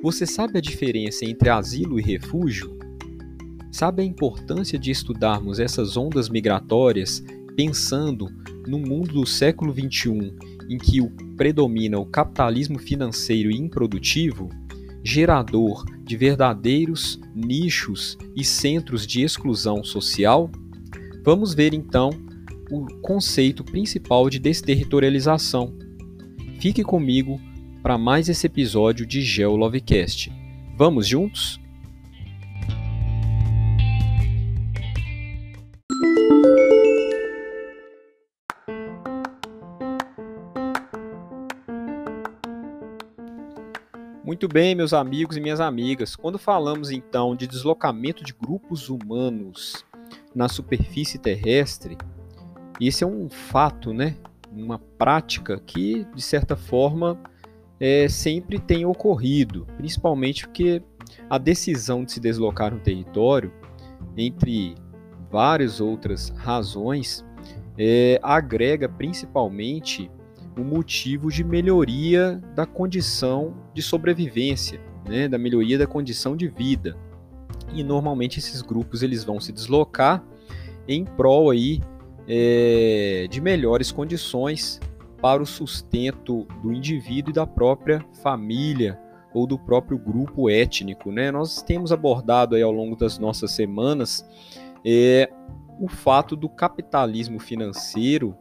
Você sabe a diferença entre asilo e refúgio? Sabe a importância de estudarmos essas ondas migratórias pensando no mundo do século XXI em que predomina o capitalismo financeiro e improdutivo, gerador de verdadeiros nichos e centros de exclusão social? Vamos ver então o conceito principal de desterritorialização. Fique comigo para mais esse episódio de GeoLovecast. Vamos juntos? Muito bem, meus amigos e minhas amigas. Quando falamos então de deslocamento de grupos humanos na superfície terrestre, esse é um fato, né? Uma prática que, de certa forma, é, sempre tem ocorrido, principalmente porque a decisão de se deslocar um território, entre várias outras razões, é, agrega principalmente o motivo de melhoria da condição de sobrevivência, né, da melhoria da condição de vida. E normalmente esses grupos eles vão se deslocar em prol aí é, de melhores condições para o sustento do indivíduo e da própria família ou do próprio grupo étnico. Né? Nós temos abordado aí ao longo das nossas semanas é, o fato do capitalismo financeiro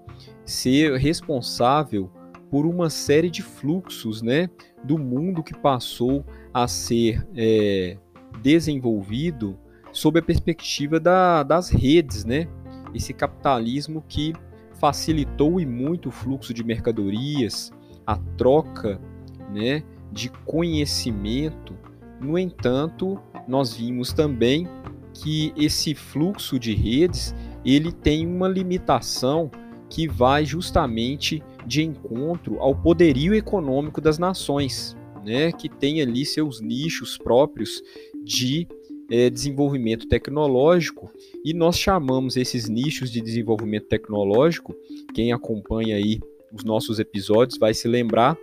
ser responsável por uma série de fluxos né, do mundo que passou a ser é, desenvolvido sob a perspectiva da, das redes, né? esse capitalismo que facilitou e muito o fluxo de mercadorias, a troca né, de conhecimento. No entanto, nós vimos também que esse fluxo de redes ele tem uma limitação que vai justamente de encontro ao poderio econômico das nações, né, que tem ali seus nichos próprios de é, desenvolvimento tecnológico e nós chamamos esses nichos de desenvolvimento tecnológico, quem acompanha aí os nossos episódios vai se lembrar,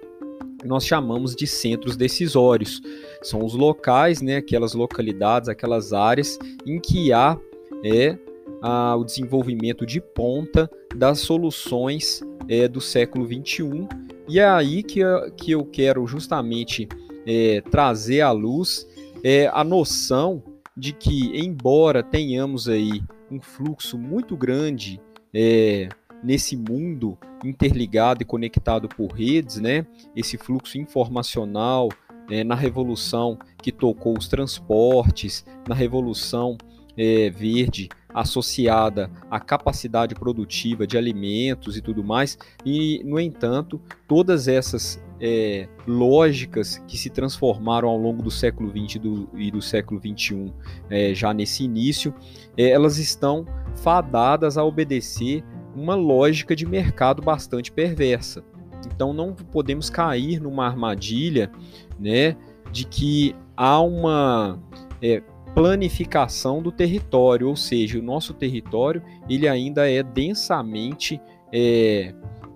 nós chamamos de centros decisórios. São os locais, né, aquelas localidades, aquelas áreas em que há é, a, o desenvolvimento de ponta das soluções é, do século 21 e é aí que, que eu quero justamente é, trazer à luz é, a noção de que, embora tenhamos aí um fluxo muito grande é, nesse mundo interligado e conectado por redes, né? Esse fluxo informacional é, na revolução que tocou os transportes, na revolução é, verde associada à capacidade produtiva de alimentos e tudo mais, e no entanto, todas essas é, lógicas que se transformaram ao longo do século XX e do, e do século XXI, é, já nesse início, é, elas estão fadadas a obedecer uma lógica de mercado bastante perversa. Então não podemos cair numa armadilha né, de que há uma é, planificação do território, ou seja, o nosso território ele ainda é densamente é,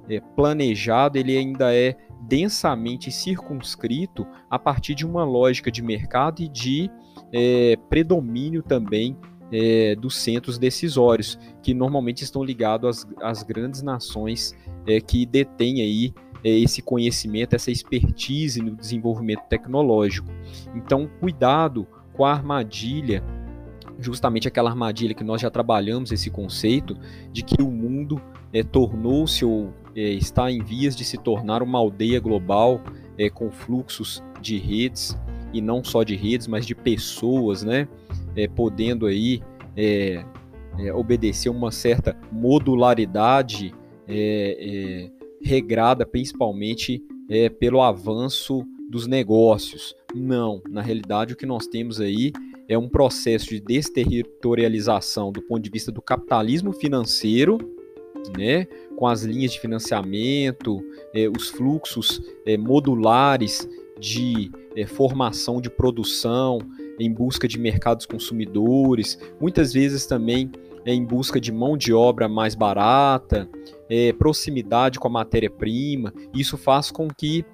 é, planejado, ele ainda é densamente circunscrito a partir de uma lógica de mercado e de é, predomínio também é, dos centros decisórios, que normalmente estão ligados às, às grandes nações é, que detêm aí é, esse conhecimento, essa expertise no desenvolvimento tecnológico. Então, cuidado com a armadilha, justamente aquela armadilha que nós já trabalhamos esse conceito de que o mundo é, tornou-se ou é, está em vias de se tornar uma aldeia global é, com fluxos de redes e não só de redes, mas de pessoas, né, é, podendo aí é, é, obedecer uma certa modularidade regrada principalmente pelo avanço dos negócios. Não, na realidade o que nós temos aí é um processo de desterritorialização do ponto de vista do capitalismo financeiro, né, com as linhas de financiamento, é, os fluxos é, modulares de é, formação de produção em busca de mercados consumidores, muitas vezes também em busca de mão de obra mais barata, proximidade com a matéria-prima. Isso faz com que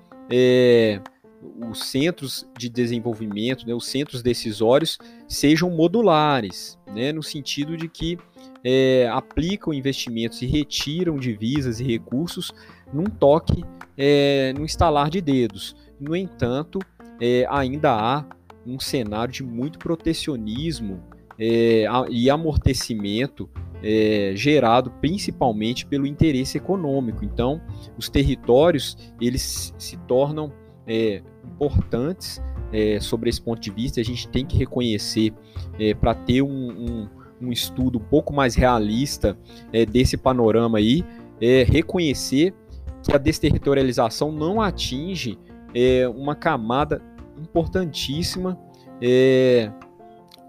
os centros de desenvolvimento, né, os centros decisórios, sejam modulares, né, no sentido de que é, aplicam investimentos e retiram divisas e recursos num toque, é, no instalar de dedos. No entanto, é, ainda há um cenário de muito protecionismo é, e amortecimento é, gerado principalmente pelo interesse econômico. Então, os territórios eles se tornam é, importantes é, sobre esse ponto de vista. A gente tem que reconhecer é, para ter um, um, um, estudo um pouco mais realista é, desse panorama aí, é, reconhecer que a desterritorialização não atinge uma camada importantíssima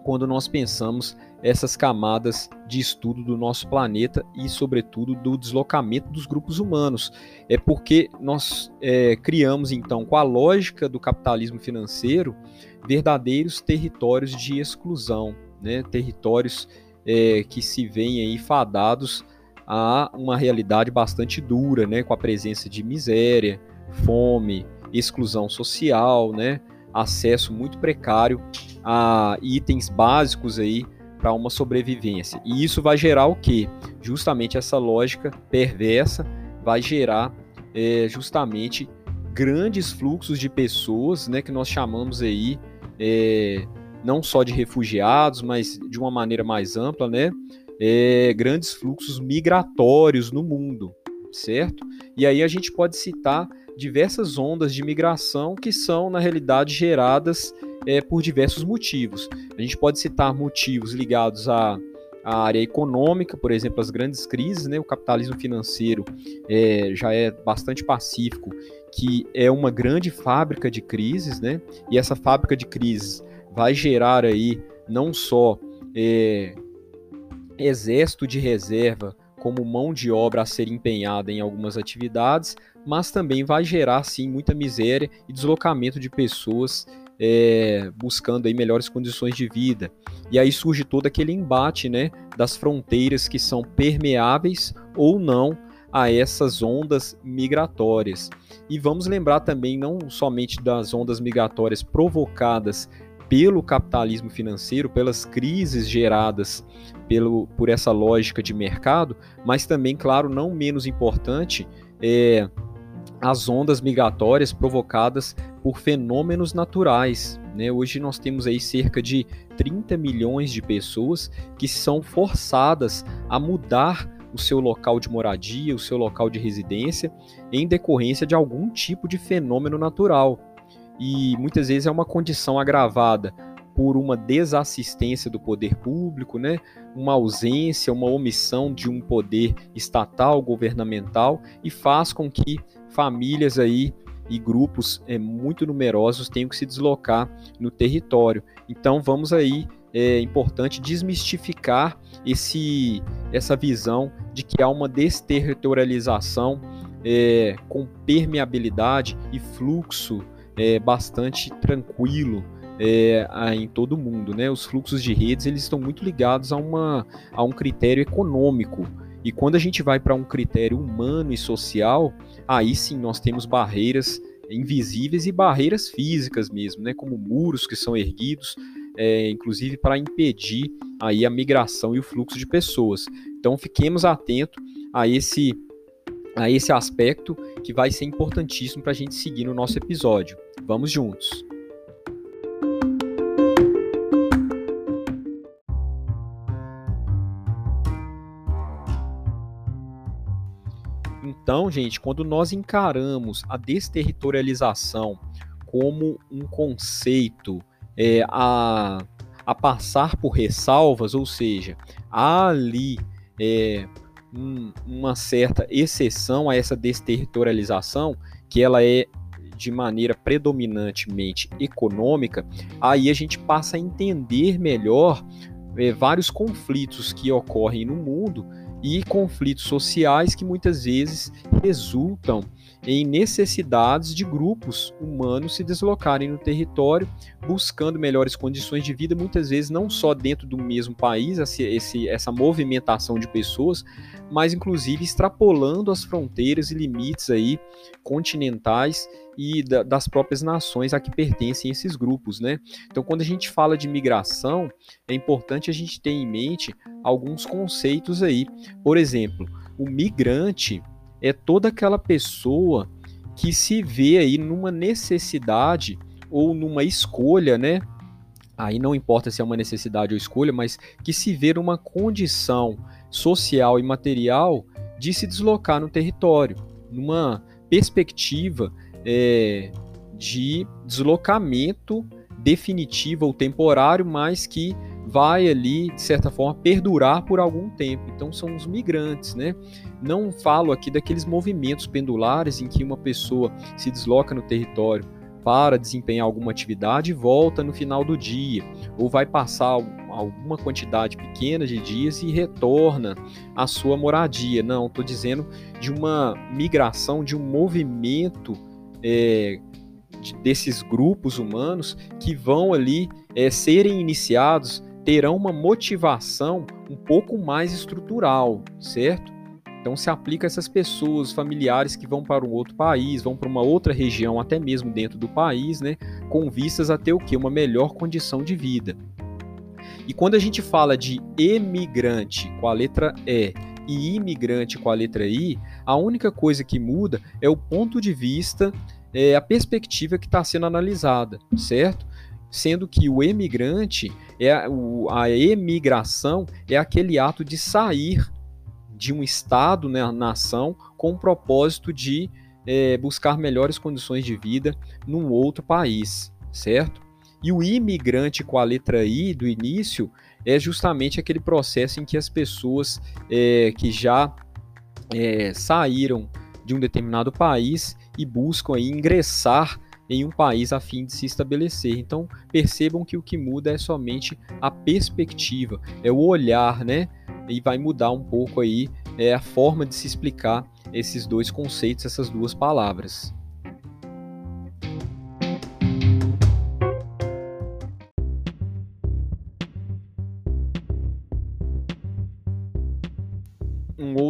quando nós pensamos essas camadas de estudo do nosso planeta e, sobretudo, do deslocamento dos grupos humanos. É porque nós é, criamos, então, com a lógica do capitalismo financeiro, verdadeiros territórios de exclusão, né? territórios é, que se veem aí fadados a uma realidade bastante dura, né? com a presença de miséria, fome, exclusão social, né? acesso muito precário a itens básicos aí para uma sobrevivência. E isso vai gerar o que? Justamente essa lógica perversa vai gerar é, justamente grandes fluxos de pessoas, né, que nós chamamos aí é, não só de refugiados, mas de uma maneira mais ampla, né, é, grandes fluxos migratórios no mundo, certo? E aí a gente pode citar diversas ondas de migração que são, na realidade, geradas é, por diversos motivos. A gente pode citar motivos ligados à, área econômica, por exemplo, as grandes crises, né? o capitalismo financeiro é, já é bastante pacífico, que é uma grande fábrica de crises, né? e essa fábrica de crises vai gerar aí não só é, exército de reserva como mão de obra a ser empenhada em algumas atividades, mas também vai gerar sim muita miséria e deslocamento de pessoas é, buscando aí melhores condições de vida. E aí surge todo aquele embate né, das fronteiras que são permeáveis ou não a essas ondas migratórias. E vamos lembrar também não somente das ondas migratórias provocadas pelo capitalismo financeiro, pelas crises geradas pelo, por essa lógica de mercado, mas também, claro, não menos importante, é, as ondas migratórias provocadas por fenômenos naturais. Né? Hoje nós temos aí cerca de 30 milhões de pessoas que são forçadas a mudar o seu local de moradia, o seu local de residência, em decorrência de algum tipo de fenômeno natural e muitas vezes é uma condição agravada por uma desassistência do poder público, né? uma ausência, uma omissão de um poder estatal, governamental, e faz com que famílias aí e grupos é, muito numerosos tenham que se deslocar no território. Então vamos aí, é importante desmistificar esse, essa visão de que há uma desterritorialização é, com permeabilidade e fluxo é, bastante tranquilo é, em todo o mundo. Né? Os fluxos de redes eles estão muito ligados a, uma, a um critério econômico. E quando a gente vai para um critério humano e social, aí sim nós temos barreiras invisíveis e barreiras físicas mesmo, né? como muros que são erguidos, é, inclusive para impedir aí a migração e o fluxo de pessoas. Então fiquemos atentos a esse a esse aspecto que vai ser importantíssimo para a gente seguir no nosso episódio. Vamos juntos! Então, gente, quando nós encaramos a desterritorialização como um conceito é, a, a passar por ressalvas, ou seja, há ali é, um, uma certa exceção a essa desterritorialização, que ela é de maneira predominantemente econômica, aí a gente passa a entender melhor é, vários conflitos que ocorrem no mundo e conflitos sociais que muitas vezes resultam em necessidades de grupos humanos se deslocarem no território, buscando melhores condições de vida, muitas vezes não só dentro do mesmo país, esse, essa movimentação de pessoas, mas inclusive extrapolando as fronteiras e limites aí continentais e da, das próprias nações a que pertencem esses grupos, né? Então, quando a gente fala de migração, é importante a gente ter em mente alguns conceitos aí. Por exemplo, o migrante é toda aquela pessoa que se vê aí numa necessidade ou numa escolha, né? Aí não importa se é uma necessidade ou escolha, mas que se vê numa condição social e material de se deslocar no território, numa perspectiva é, de deslocamento definitivo ou temporário, mas que vai ali, de certa forma, perdurar por algum tempo. Então são os migrantes, né? Não falo aqui daqueles movimentos pendulares em que uma pessoa se desloca no território para desempenhar alguma atividade e volta no final do dia, ou vai passar alguma quantidade pequena de dias e retorna à sua moradia. Não, estou dizendo de uma migração, de um movimento é, desses grupos humanos que vão ali é, serem iniciados, terão uma motivação um pouco mais estrutural, certo? Então se aplica a essas pessoas, familiares que vão para um outro país, vão para uma outra região, até mesmo dentro do país, né, com vistas a ter o que? Uma melhor condição de vida. E quando a gente fala de emigrante com a letra E e imigrante com a letra I, a única coisa que muda é o ponto de vista, é, a perspectiva que está sendo analisada, certo? Sendo que o emigrante, é a, a emigração é aquele ato de sair de um Estado, né, nação, com o propósito de é, buscar melhores condições de vida num outro país, certo? E o imigrante com a letra I do início é justamente aquele processo em que as pessoas é, que já é, saíram de um determinado país e buscam aí ingressar em um país a fim de se estabelecer. Então percebam que o que muda é somente a perspectiva, é o olhar, né? e vai mudar um pouco aí é, a forma de se explicar esses dois conceitos, essas duas palavras.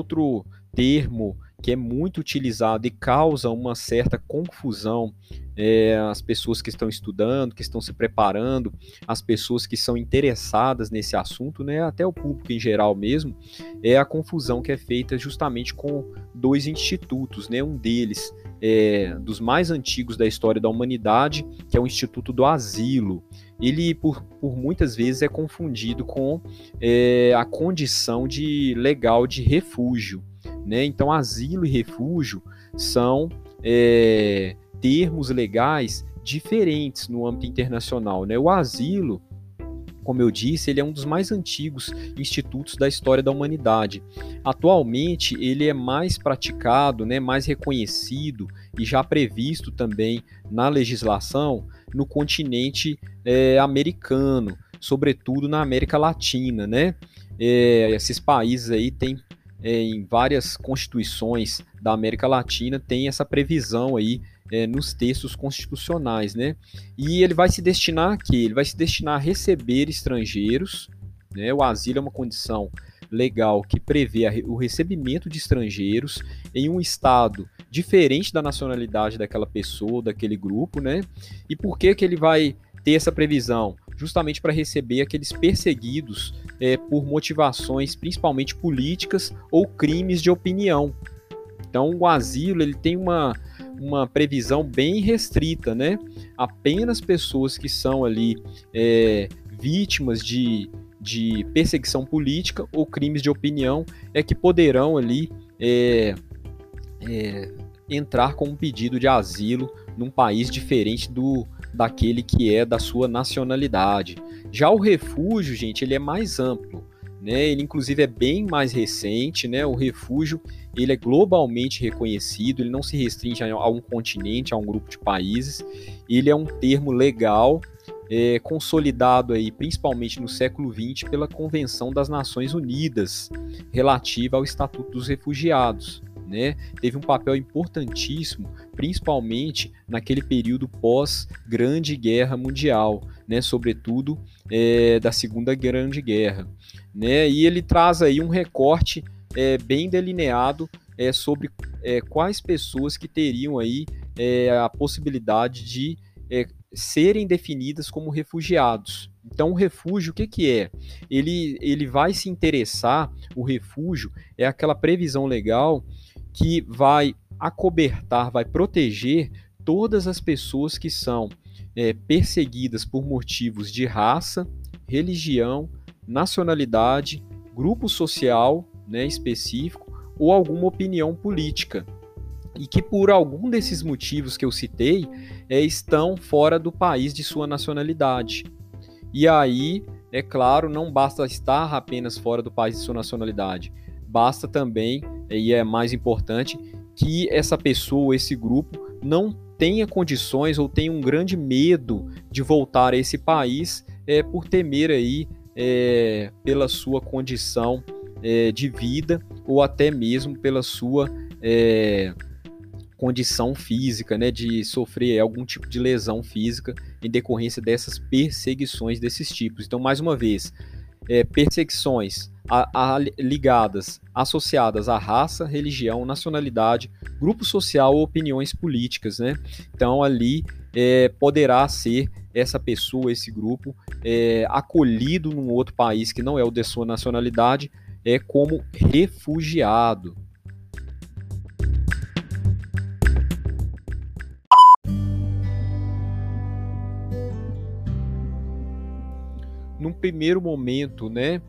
Outro termo que é muito utilizado e causa uma certa confusão é, as pessoas que estão estudando, que estão se preparando, as pessoas que são interessadas nesse assunto, né, até o público em geral mesmo, é a confusão que é feita justamente com dois institutos, né, um deles é, dos mais antigos da história da humanidade, que é o Instituto do Asilo. Ele, por, por muitas vezes, é confundido com é, a condição de legal de refúgio. Né? Então, asilo e refúgio são é, termos legais diferentes no âmbito internacional. Né? O asilo, como eu disse, ele é um dos mais antigos institutos da história da humanidade. Atualmente, ele é mais praticado, né, mais reconhecido e já previsto também na legislação no continente é, americano, sobretudo na América Latina, né? É, esses países aí têm é, em várias constituições da América Latina tem essa previsão aí é, nos textos constitucionais, né? E ele vai se destinar a quê? Ele vai se destinar a receber estrangeiros, né? O asilo é uma condição legal que prevê o recebimento de estrangeiros em um estado diferente da nacionalidade daquela pessoa, daquele grupo, né? E por que que ele vai ter essa previsão? Justamente para receber aqueles perseguidos é, por motivações principalmente políticas ou crimes de opinião. Então, o asilo ele tem uma, uma previsão bem restrita, né? Apenas pessoas que são ali é, vítimas de, de perseguição política ou crimes de opinião é que poderão ali é, é, entrar com um pedido de asilo num país diferente do daquele que é da sua nacionalidade. Já o refúgio, gente, ele é mais amplo, né? Ele inclusive é bem mais recente, né? O refúgio, ele é globalmente reconhecido, ele não se restringe a um continente, a um grupo de países. Ele é um termo legal é, consolidado aí, principalmente no século XX, pela Convenção das Nações Unidas relativa ao Estatuto dos Refugiados né, teve um papel importantíssimo, principalmente naquele período pós Grande Guerra Mundial, né, sobretudo é, da Segunda Grande Guerra, né, e ele traz aí um recorte é, bem delineado é, sobre é, quais pessoas que teriam aí a possibilidade de serem definidas como refugiados. Então, o refúgio, o que, que é? Ele, ele vai se interessar, o refúgio é aquela previsão legal que vai acobertar, vai proteger todas as pessoas que são é, perseguidas por motivos de raça, religião, nacionalidade, grupo social né, específico ou alguma opinião política. E que por algum desses motivos que eu citei é, estão fora do país de sua nacionalidade. E aí, é claro, não basta estar apenas fora do país de sua nacionalidade, basta também, e é mais importante, que essa pessoa, esse grupo, não tenha condições ou tenha um grande medo de voltar a esse país é, por temer aí é, pela sua condição é, de vida ou até mesmo pela sua é, condição física, né, de sofrer algum tipo de lesão física em decorrência dessas perseguições desses tipos. Então, mais uma vez, é, perseguições a, a, ligadas, associadas à raça, religião, nacionalidade, grupo social ou opiniões políticas, né? Então ali é, poderá ser essa pessoa, esse grupo, é, acolhido num outro país que não é o de sua nacionalidade, é como refugiado. Num primeiro momento, né,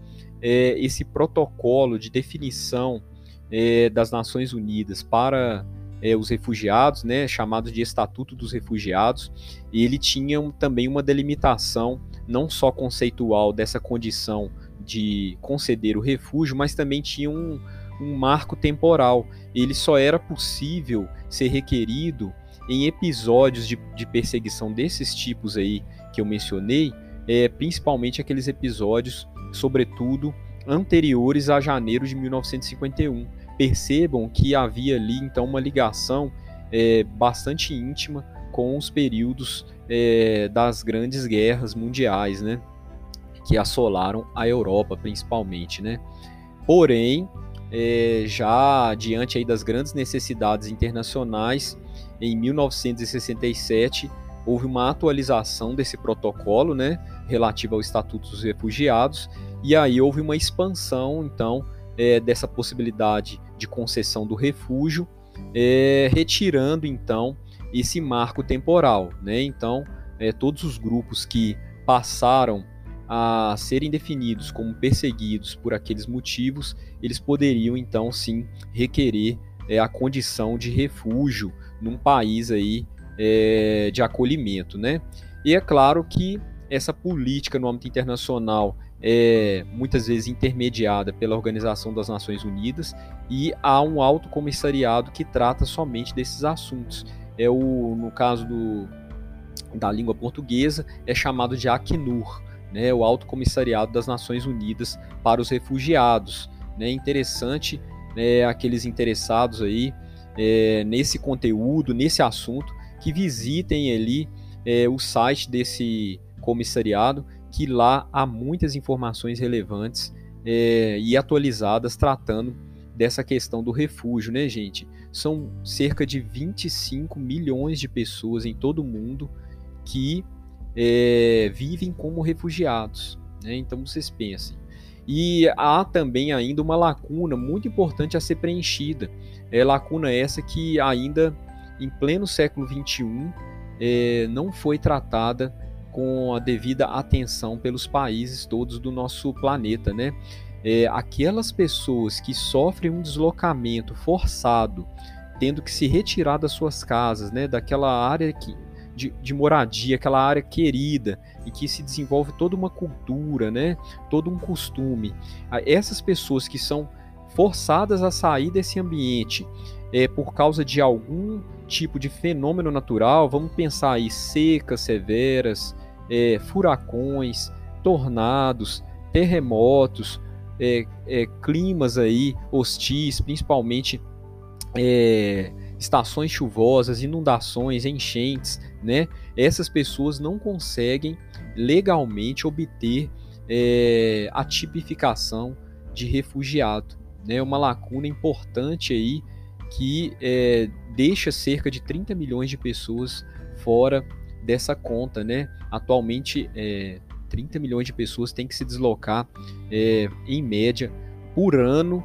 é, esse protocolo de definição é, das Nações Unidas para é, os refugiados, né, chamado de Estatuto dos Refugiados, ele tinha também uma delimitação não só conceitual dessa condição de conceder o refúgio, mas também tinha um, um marco temporal. Ele só era possível ser requerido em episódios de, de perseguição desses tipos aí que eu mencionei, é, principalmente aqueles episódios sobretudo anteriores a janeiro de 1951. Percebam que havia ali então uma ligação é, bastante íntima com os períodos é, das grandes guerras mundiais, né, que assolaram a Europa principalmente, né. Porém, é, já diante aí das grandes necessidades internacionais, em 1967 houve uma atualização desse protocolo, né, relativo ao Estatuto dos Refugiados, e aí houve uma expansão, então, é, dessa possibilidade de concessão do refúgio, é, retirando, então, esse marco temporal, né? Então, é, todos os grupos que passaram a serem definidos como perseguidos por aqueles motivos, eles poderiam então sim requerer é, a condição de refúgio num país aí é, de acolhimento, né? E é claro que essa política no âmbito internacional é muitas vezes intermediada pela Organização das Nações Unidas e há um alto comissariado que trata somente desses assuntos. É o no caso do, da língua portuguesa é chamado de Acnur, né, o Alto Comissariado das Nações Unidas para os Refugiados. Né, interessante né, aqueles interessados aí é, nesse conteúdo, nesse assunto, que visitem ali é, o site desse comissariado, que lá há muitas informações relevantes é, e atualizadas tratando dessa questão do refúgio, né, gente? São cerca de 25 milhões de pessoas em todo o mundo que é, vivem como refugiados. Né? Então vocês pensem. E há também ainda uma lacuna muito importante a ser preenchida. É lacuna essa que ainda em pleno século XXI, é, não foi tratada com a devida atenção pelos países todos do nosso planeta, né? É, aquelas pessoas que sofrem um deslocamento forçado, tendo que se retirar das suas casas, né, daquela área que, de, de, moradia, aquela área querida, e que se desenvolve toda uma cultura, né, todo um costume. Essas pessoas que são forçadas a sair desse ambiente é, por causa de algum tipo de fenômeno natural, vamos pensar aí secas severas, é, furacões, tornados, terremotos, é, é, climas aí hostis, principalmente é, estações chuvosas, inundações, enchentes, né? Essas pessoas não conseguem legalmente obter é, a tipificação de refugiado, né? Uma lacuna importante aí que é, deixa cerca de 30 milhões de pessoas fora dessa conta, né? Atualmente, é, 30 milhões de pessoas têm que se deslocar, é, em média, por ano,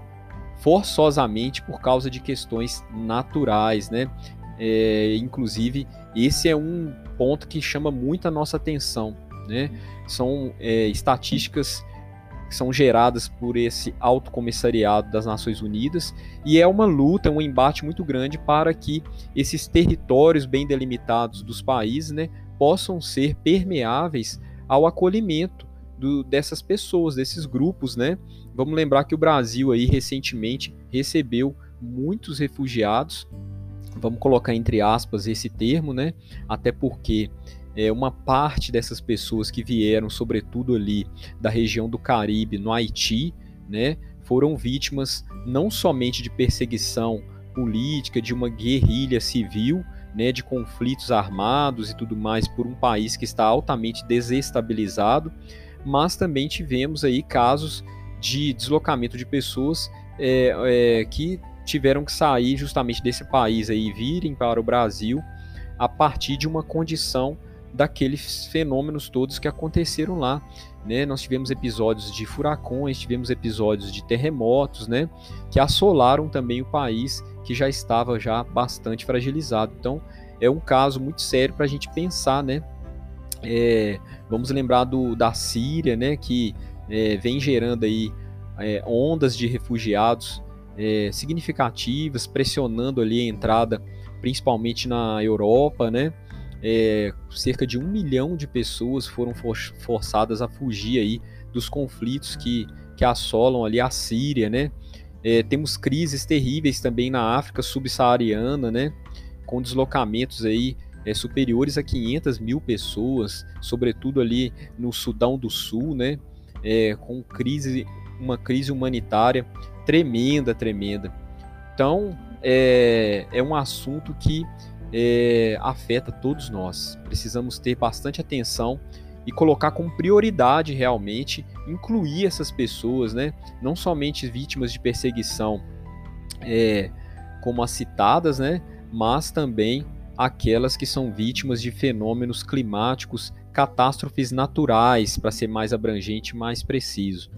forçosamente por causa de questões naturais, né? É, inclusive, esse é um ponto que chama muito a nossa atenção, né? São é, estatísticas que são geradas por esse alto comissariado das Nações Unidas e é uma luta, um embate muito grande para que esses territórios bem delimitados dos países, né, possam ser permeáveis ao acolhimento do, dessas pessoas, desses grupos, né? Vamos lembrar que o Brasil aí recentemente recebeu muitos refugiados, vamos colocar entre aspas esse termo, né? Até porque é, uma parte dessas pessoas que vieram, sobretudo ali da região do Caribe, no Haiti, né? Foram vítimas não somente de perseguição política, de uma guerrilha civil, né, de conflitos armados e tudo mais por um país que está altamente desestabilizado, mas também tivemos aí casos de deslocamento de pessoas é, é, que tiveram que sair justamente desse país aí e virem para o Brasil a partir de uma condição daqueles fenômenos todos que aconteceram lá. Né? Nós tivemos episódios de furacões, tivemos episódios de terremotos, né? que assolaram também o país que já estava já bastante fragilizado. Então é um caso muito sério para a gente pensar, né? É, vamos lembrar do, da Síria, né, que é, vem gerando aí é, ondas de refugiados é, significativas, pressionando ali a entrada, principalmente na Europa, né? É, cerca de um milhão de pessoas foram for forçadas a fugir aí dos conflitos que, que assolam ali a Síria, né? É, temos crises terríveis também na África subsaariana, né? Com deslocamentos aí é, superiores a 500 mil pessoas, sobretudo ali no Sudão do Sul, né? É, com crise, uma crise humanitária tremenda, tremenda. Então, é, é um assunto que é, afeta todos nós. Precisamos ter bastante atenção e colocar como prioridade realmente incluir essas pessoas, né? Não somente vítimas de perseguição, é, como as citadas, né? Mas também aquelas que são vítimas de fenômenos climáticos, catástrofes naturais, para ser mais abrangente e mais preciso.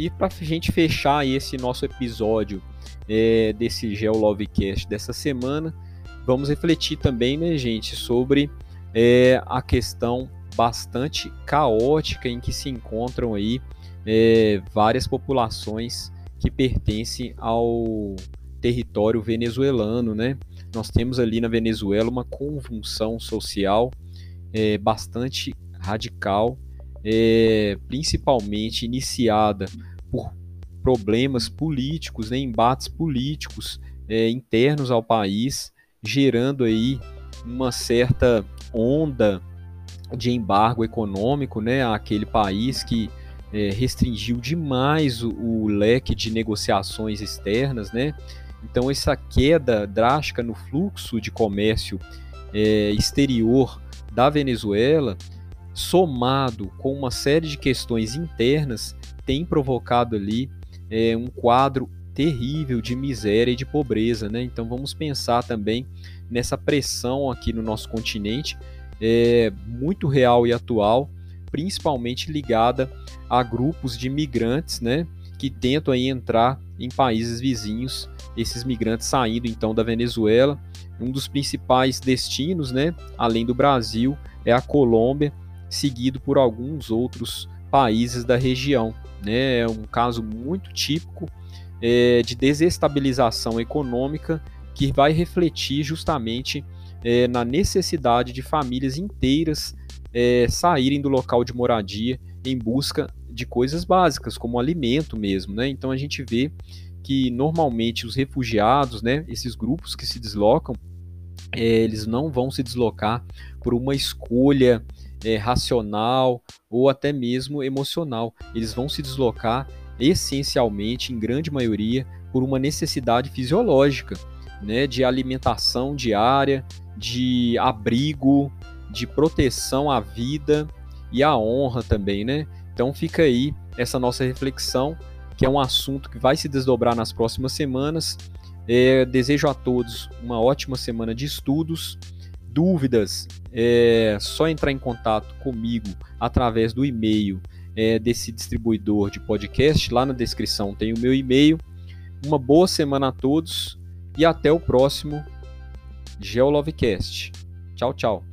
E para a gente fechar esse nosso episódio é, desse GeoLovecast dessa semana, vamos refletir também, né, gente, sobre é, a questão bastante caótica em que se encontram aí é, várias populações que pertencem ao território venezuelano, né? Nós temos ali na Venezuela uma convulsão social é, bastante radical, é, principalmente iniciada por problemas políticos, né, embates políticos é, internos ao país, gerando aí uma certa onda de embargo econômico né, àquele país que é, restringiu demais o, o, leque de negociações externas. Né? Então, essa queda drástica no fluxo de comércio é, exterior da Venezuela, somado com uma série de questões internas, tem provocado ali é, um quadro terrível de miséria e de pobreza. Né? Então, vamos pensar também nessa pressão aqui no nosso continente é, muito real e atual, principalmente ligada a grupos de migrantes, né, que tentam aí entrar em países vizinhos, esses migrantes saindo então da Venezuela. Um dos principais destinos, né, além do Brasil, é a Colômbia, seguido por alguns outros países da região. Né? É um caso muito típico é, de desestabilização econômica que vai refletir justamente é, na necessidade de famílias inteiras é, saírem do local de moradia em busca de coisas básicas, como alimento mesmo. Né? Então a gente vê que normalmente os refugiados, né, esses grupos que se deslocam, é, eles não vão se deslocar por uma escolha é, racional ou até mesmo emocional. Eles vão se deslocar essencialmente, em grande maioria, por uma necessidade fisiológica, né, de alimentação diária, de abrigo, de proteção à vida e à honra também, né? Então fica aí essa nossa reflexão, que é um assunto que vai se desdobrar nas próximas semanas. É, desejo a todos uma ótima semana de estudos. Dúvidas, é só entrar em contato comigo através do e-mail é, desse distribuidor de podcast. Lá na descrição tem o meu e-mail. Uma boa semana a todos e até o próximo GeoLovecast. Tchau, tchau.